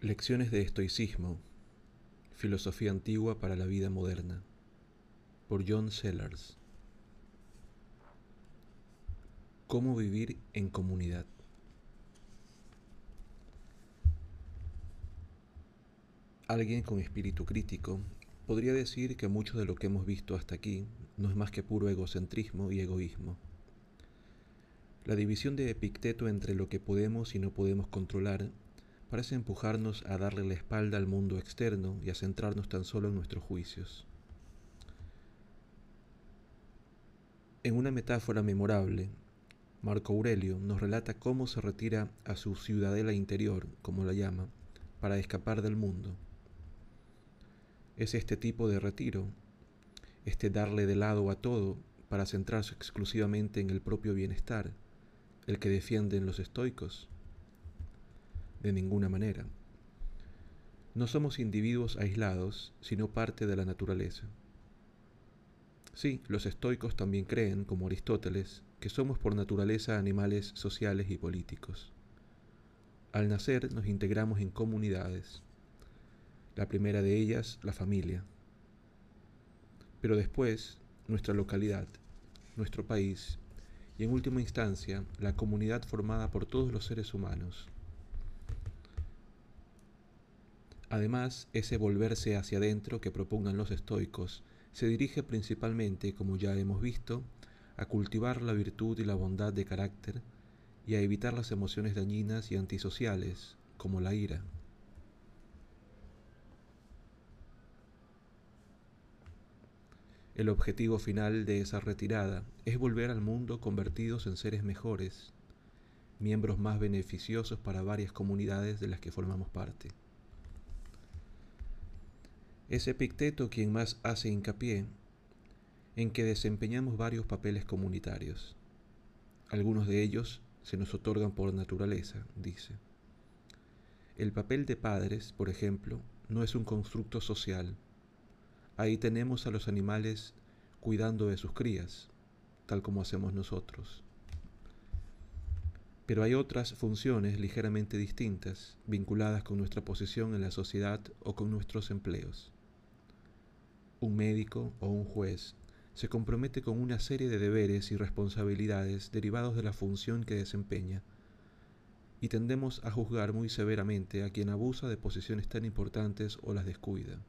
Lecciones de estoicismo, filosofía antigua para la vida moderna, por John Sellers. ¿Cómo vivir en comunidad? Alguien con espíritu crítico podría decir que mucho de lo que hemos visto hasta aquí no es más que puro egocentrismo y egoísmo. La división de Epicteto entre lo que podemos y no podemos controlar parece empujarnos a darle la espalda al mundo externo y a centrarnos tan solo en nuestros juicios. En una metáfora memorable, Marco Aurelio nos relata cómo se retira a su ciudadela interior, como la llama, para escapar del mundo es este tipo de retiro, este darle de lado a todo para centrarse exclusivamente en el propio bienestar, el que defienden los estoicos? De ninguna manera. No somos individuos aislados, sino parte de la naturaleza. Sí, los estoicos también creen, como Aristóteles, que somos por naturaleza animales sociales y políticos. Al nacer nos integramos en comunidades, la primera de ellas, la familia. Pero después, nuestra localidad, nuestro país y en última instancia, la comunidad formada por todos los seres humanos. Además, ese volverse hacia adentro que propugnan los estoicos se dirige principalmente, como ya hemos visto, a cultivar la virtud y la bondad de carácter y a evitar las emociones dañinas y antisociales, como la ira. El objetivo final de esa retirada es volver al mundo convertidos en seres mejores, miembros más beneficiosos para varias comunidades de las que formamos parte. Es Epicteto quien más hace hincapié en que desempeñamos varios papeles comunitarios. Algunos de ellos se nos otorgan por naturaleza, dice. El papel de padres, por ejemplo, no es un constructo social, Ahí tenemos a los animales cuidando de sus crías, tal como hacemos nosotros. Pero hay otras funciones ligeramente distintas, vinculadas con nuestra posición en la sociedad o con nuestros empleos. Un médico o un juez se compromete con una serie de deberes y responsabilidades derivados de la función que desempeña, y tendemos a juzgar muy severamente a quien abusa de posiciones tan importantes o las descuida.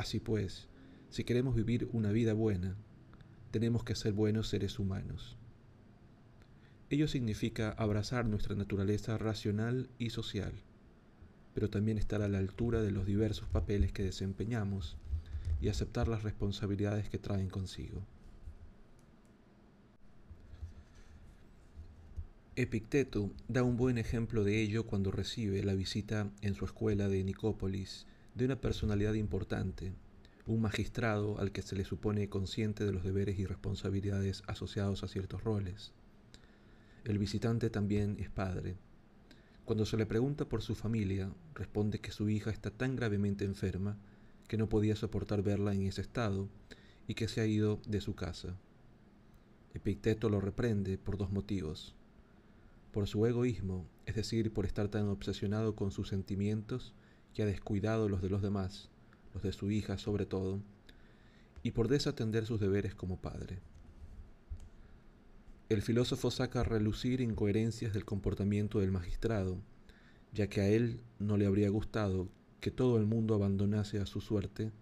Así pues, si queremos vivir una vida buena, tenemos que ser buenos seres humanos. Ello significa abrazar nuestra naturaleza racional y social, pero también estar a la altura de los diversos papeles que desempeñamos y aceptar las responsabilidades que traen consigo. Epicteto da un buen ejemplo de ello cuando recibe la visita en su escuela de Nicópolis de una personalidad importante, un magistrado al que se le supone consciente de los deberes y responsabilidades asociados a ciertos roles. El visitante también es padre. Cuando se le pregunta por su familia, responde que su hija está tan gravemente enferma que no podía soportar verla en ese estado y que se ha ido de su casa. Epicteto lo reprende por dos motivos. Por su egoísmo, es decir, por estar tan obsesionado con sus sentimientos que ha descuidado los de los demás, los de su hija sobre todo, y por desatender sus deberes como padre. El filósofo saca a relucir incoherencias del comportamiento del magistrado, ya que a él no le habría gustado que todo el mundo abandonase a su suerte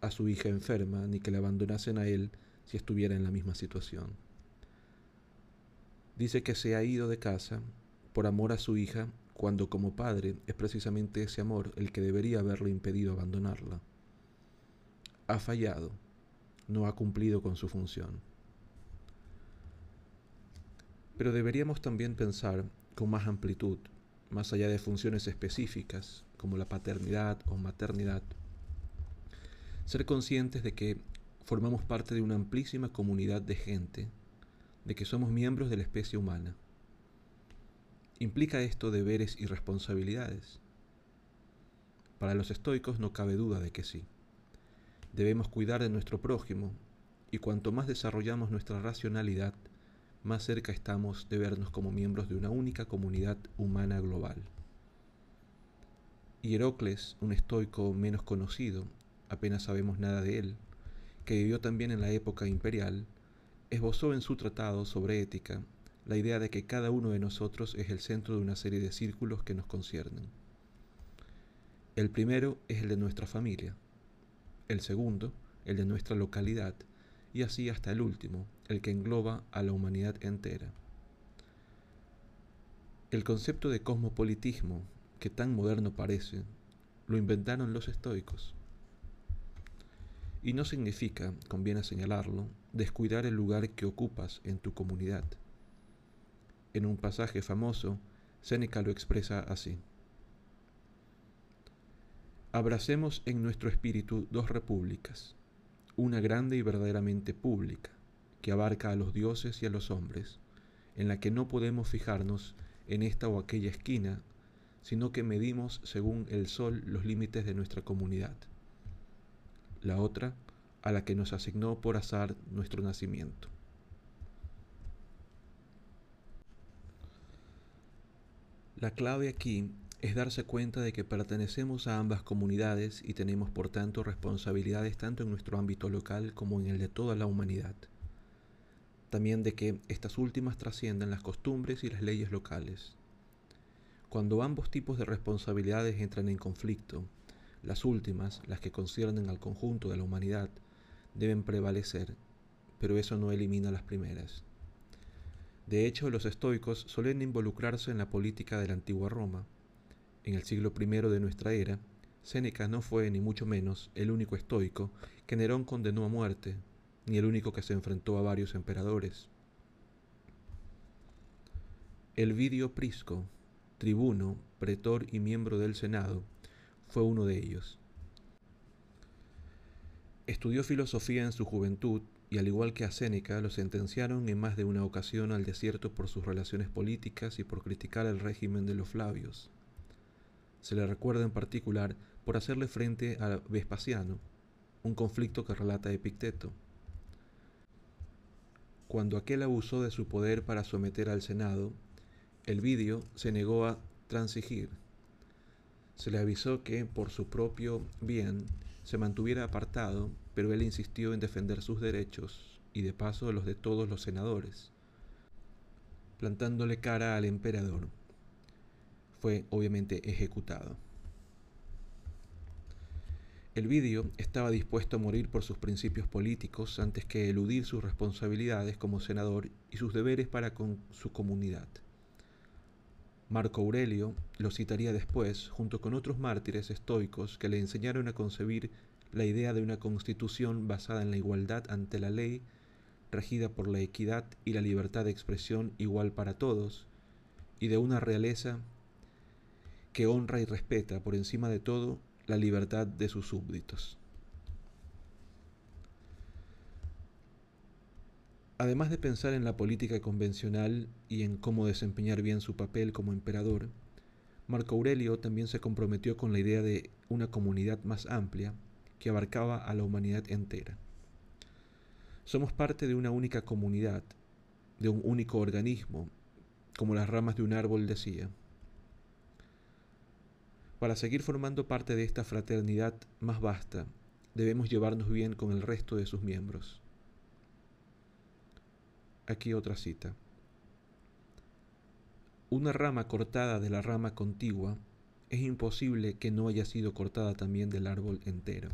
a su hija enferma, ni que le abandonasen a él si estuviera en la misma situación. Dice que se ha ido de casa por amor a su hija cuando como padre es precisamente ese amor el que debería haberle impedido abandonarla. Ha fallado, no ha cumplido con su función. Pero deberíamos también pensar con más amplitud, más allá de funciones específicas como la paternidad o maternidad, ser conscientes de que formamos parte de una amplísima comunidad de gente, de que somos miembros de la especie humana Implica esto deberes y responsabilidades. Para los estoicos no cabe duda de que sí. Debemos cuidar de nuestro prójimo y cuanto más desarrollamos nuestra racionalidad, más cerca estamos de vernos como miembros de una única comunidad humana global. Hierocles, un estoico menos conocido, apenas sabemos nada de él, que vivió también en la época imperial, esbozó en su tratado sobre ética la idea de que cada uno de nosotros es el centro de una serie de círculos que nos conciernen. El primero es el de nuestra familia, el segundo el de nuestra localidad y así hasta el último, el que engloba a la humanidad entera. El concepto de cosmopolitismo, que tan moderno parece, lo inventaron los estoicos. Y no significa, conviene señalarlo, descuidar el lugar que ocupas en tu comunidad. En un pasaje famoso, Séneca lo expresa así. Abracemos en nuestro espíritu dos repúblicas, una grande y verdaderamente pública, que abarca a los dioses y a los hombres, en la que no podemos fijarnos en esta o aquella esquina, sino que medimos según el sol los límites de nuestra comunidad. La otra, a la que nos asignó por azar nuestro nacimiento. La clave aquí es darse cuenta de que pertenecemos a ambas comunidades y tenemos por tanto responsabilidades tanto en nuestro ámbito local como en el de toda la humanidad. También de que estas últimas trasciendan las costumbres y las leyes locales. Cuando ambos tipos de responsabilidades entran en conflicto, las últimas, las que conciernen al conjunto de la humanidad, deben prevalecer, pero eso no elimina las primeras. De hecho, los estoicos suelen involucrarse en la política de la antigua Roma, en el siglo I de nuestra era, Séneca no fue ni mucho menos el único estoico que Nerón condenó a muerte, ni el único que se enfrentó a varios emperadores. Elvidio Prisco, tribuno, pretor y miembro del Senado, fue uno de ellos. Estudió filosofía en su juventud y al igual que a Séneca lo sentenciaron en más de una ocasión al desierto por sus relaciones políticas y por criticar el régimen de los Flavios. Se le recuerda en particular por hacerle frente a Vespasiano, un conflicto que relata Epicteto. Cuando aquel abusó de su poder para someter al Senado, el vídeo se negó a transigir. Se le avisó que, por su propio bien, se mantuviera apartado, pero él insistió en defender sus derechos y de paso los de todos los senadores, plantándole cara al emperador fue obviamente ejecutado. El vídeo estaba dispuesto a morir por sus principios políticos antes que eludir sus responsabilidades como senador y sus deberes para con su comunidad. Marco Aurelio lo citaría después junto con otros mártires estoicos que le enseñaron a concebir la idea de una constitución basada en la igualdad ante la ley, regida por la equidad y la libertad de expresión igual para todos, y de una realeza que honra y respeta por encima de todo la libertad de sus súbditos. Además de pensar en la política convencional y en cómo desempeñar bien su papel como emperador, Marco Aurelio también se comprometió con la idea de una comunidad más amplia que abarcaba a la humanidad entera. Somos parte de una única comunidad, de un único organismo, como las ramas de un árbol decía. Para seguir formando parte de esta fraternidad más vasta, debemos llevarnos bien con el resto de sus miembros. Aquí otra cita. Una rama cortada de la rama contigua es imposible que no haya sido cortada también del árbol entero.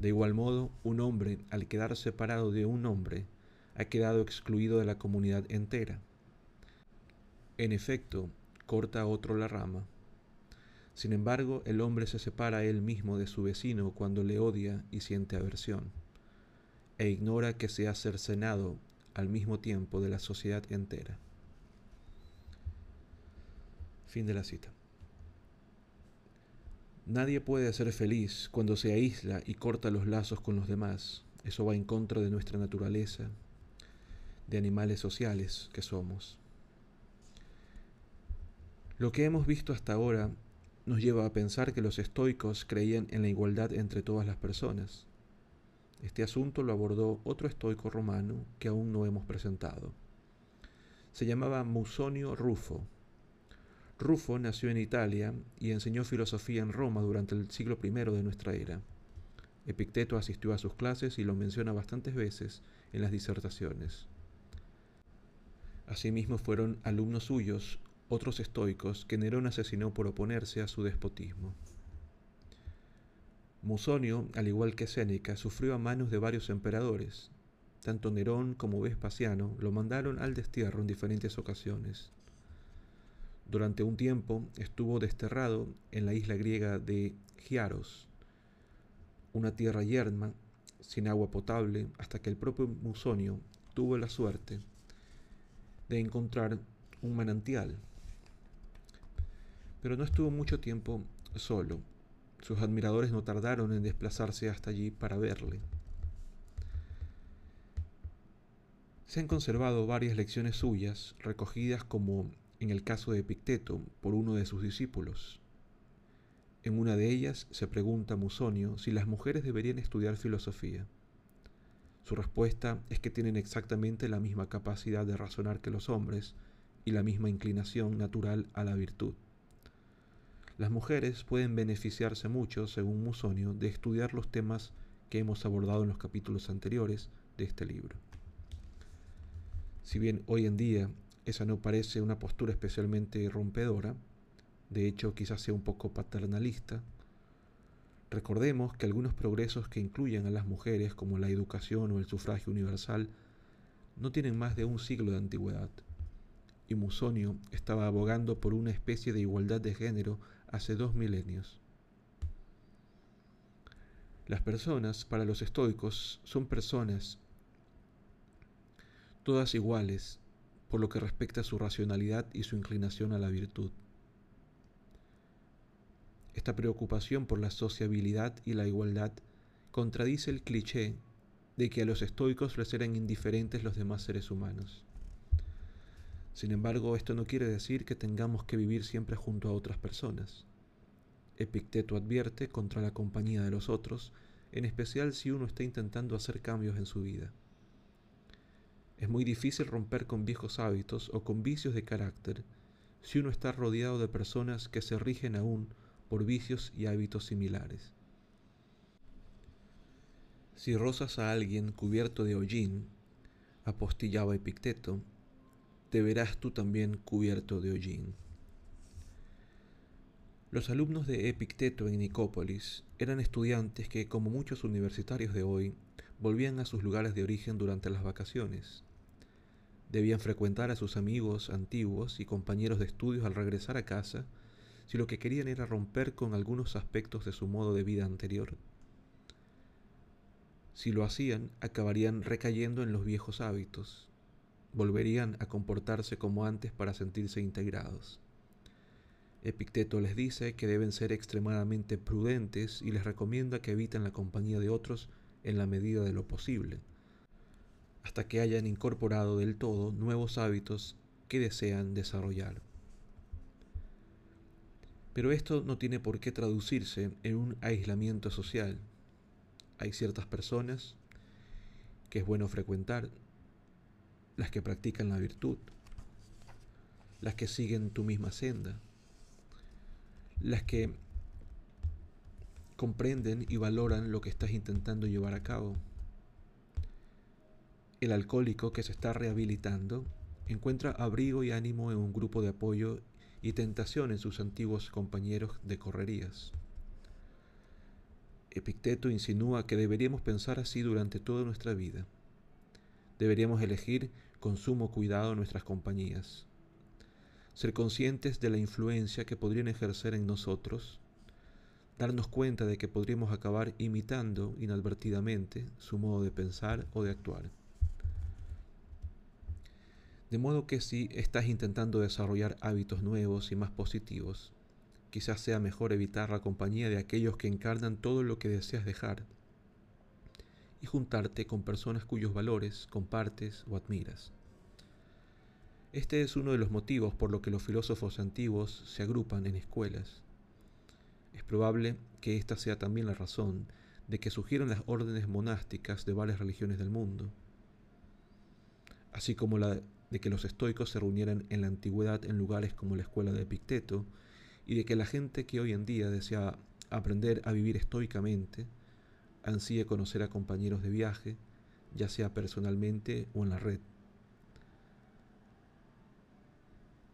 De igual modo, un hombre, al quedar separado de un hombre, ha quedado excluido de la comunidad entera. En efecto, corta otro la rama, sin embargo, el hombre se separa él mismo de su vecino cuando le odia y siente aversión, e ignora que se ha cercenado al mismo tiempo de la sociedad entera. Fin de la cita. Nadie puede ser feliz cuando se aísla y corta los lazos con los demás. Eso va en contra de nuestra naturaleza, de animales sociales que somos. Lo que hemos visto hasta ahora nos lleva a pensar que los estoicos creían en la igualdad entre todas las personas. Este asunto lo abordó otro estoico romano que aún no hemos presentado. Se llamaba Musonio Rufo. Rufo nació en Italia y enseñó filosofía en Roma durante el siglo I de nuestra era. Epicteto asistió a sus clases y lo menciona bastantes veces en las disertaciones. Asimismo fueron alumnos suyos otros estoicos que Nerón asesinó por oponerse a su despotismo. Musonio, al igual que Séneca, sufrió a manos de varios emperadores. Tanto Nerón como Vespasiano lo mandaron al destierro en diferentes ocasiones. Durante un tiempo estuvo desterrado en la isla griega de Giaros, una tierra yerma, sin agua potable, hasta que el propio Musonio tuvo la suerte de encontrar un manantial. Pero no estuvo mucho tiempo solo. Sus admiradores no tardaron en desplazarse hasta allí para verle. Se han conservado varias lecciones suyas, recogidas como en el caso de Epicteto por uno de sus discípulos. En una de ellas se pregunta a Musonio si las mujeres deberían estudiar filosofía. Su respuesta es que tienen exactamente la misma capacidad de razonar que los hombres y la misma inclinación natural a la virtud. Las mujeres pueden beneficiarse mucho, según Musonio, de estudiar los temas que hemos abordado en los capítulos anteriores de este libro. Si bien hoy en día esa no parece una postura especialmente rompedora, de hecho quizás sea un poco paternalista, recordemos que algunos progresos que incluyen a las mujeres, como la educación o el sufragio universal, no tienen más de un siglo de antigüedad, y Musonio estaba abogando por una especie de igualdad de género hace dos milenios. Las personas, para los estoicos, son personas todas iguales por lo que respecta a su racionalidad y su inclinación a la virtud. Esta preocupación por la sociabilidad y la igualdad contradice el cliché de que a los estoicos les eran indiferentes los demás seres humanos. Sin embargo, esto no quiere decir que tengamos que vivir siempre junto a otras personas. Epicteto advierte contra la compañía de los otros, en especial si uno está intentando hacer cambios en su vida. Es muy difícil romper con viejos hábitos o con vicios de carácter si uno está rodeado de personas que se rigen aún por vicios y hábitos similares. Si rozas a alguien cubierto de hollín, apostillaba Epicteto, te verás tú también cubierto de hollín. Los alumnos de Epicteto en Nicópolis eran estudiantes que, como muchos universitarios de hoy, volvían a sus lugares de origen durante las vacaciones. Debían frecuentar a sus amigos antiguos y compañeros de estudios al regresar a casa si lo que querían era romper con algunos aspectos de su modo de vida anterior. Si lo hacían, acabarían recayendo en los viejos hábitos, volverían a comportarse como antes para sentirse integrados. Epicteto les dice que deben ser extremadamente prudentes y les recomienda que eviten la compañía de otros en la medida de lo posible, hasta que hayan incorporado del todo nuevos hábitos que desean desarrollar. Pero esto no tiene por qué traducirse en un aislamiento social. Hay ciertas personas que es bueno frecuentar las que practican la virtud, las que siguen tu misma senda, las que comprenden y valoran lo que estás intentando llevar a cabo. El alcohólico que se está rehabilitando encuentra abrigo y ánimo en un grupo de apoyo y tentación en sus antiguos compañeros de correrías. Epicteto insinúa que deberíamos pensar así durante toda nuestra vida. Deberíamos elegir con sumo cuidado nuestras compañías. Ser conscientes de la influencia que podrían ejercer en nosotros, darnos cuenta de que podríamos acabar imitando inadvertidamente su modo de pensar o de actuar. De modo que si estás intentando desarrollar hábitos nuevos y más positivos, quizás sea mejor evitar la compañía de aquellos que encarnan todo lo que deseas dejar y juntarte con personas cuyos valores compartes o admiras. Este es uno de los motivos por lo que los filósofos antiguos se agrupan en escuelas. Es probable que esta sea también la razón de que surgieron las órdenes monásticas de varias religiones del mundo, así como la de que los estoicos se reunieran en la antigüedad en lugares como la escuela de Epicteto, y de que la gente que hoy en día desea aprender a vivir estoicamente, ansíe conocer a compañeros de viaje, ya sea personalmente o en la red.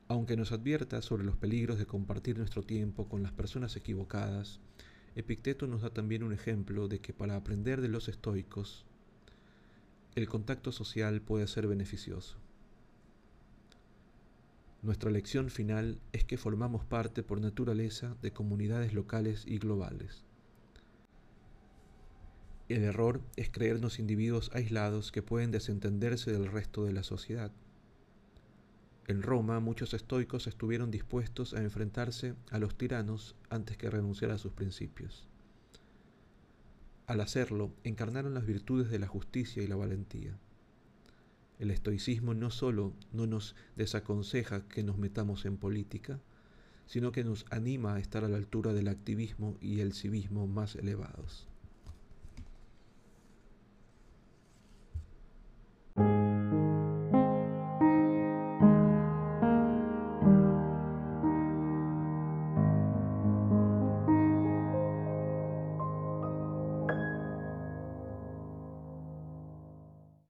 Aunque nos advierta sobre los peligros de compartir nuestro tiempo con las personas equivocadas, Epicteto nos da también un ejemplo de que para aprender de los estoicos, el contacto social puede ser beneficioso. Nuestra lección final es que formamos parte por naturaleza de comunidades locales y globales. El error es creernos individuos aislados que pueden desentenderse del resto de la sociedad. En Roma muchos estoicos estuvieron dispuestos a enfrentarse a los tiranos antes que renunciar a sus principios. Al hacerlo, encarnaron las virtudes de la justicia y la valentía. El estoicismo no solo no nos desaconseja que nos metamos en política, sino que nos anima a estar a la altura del activismo y el civismo más elevados.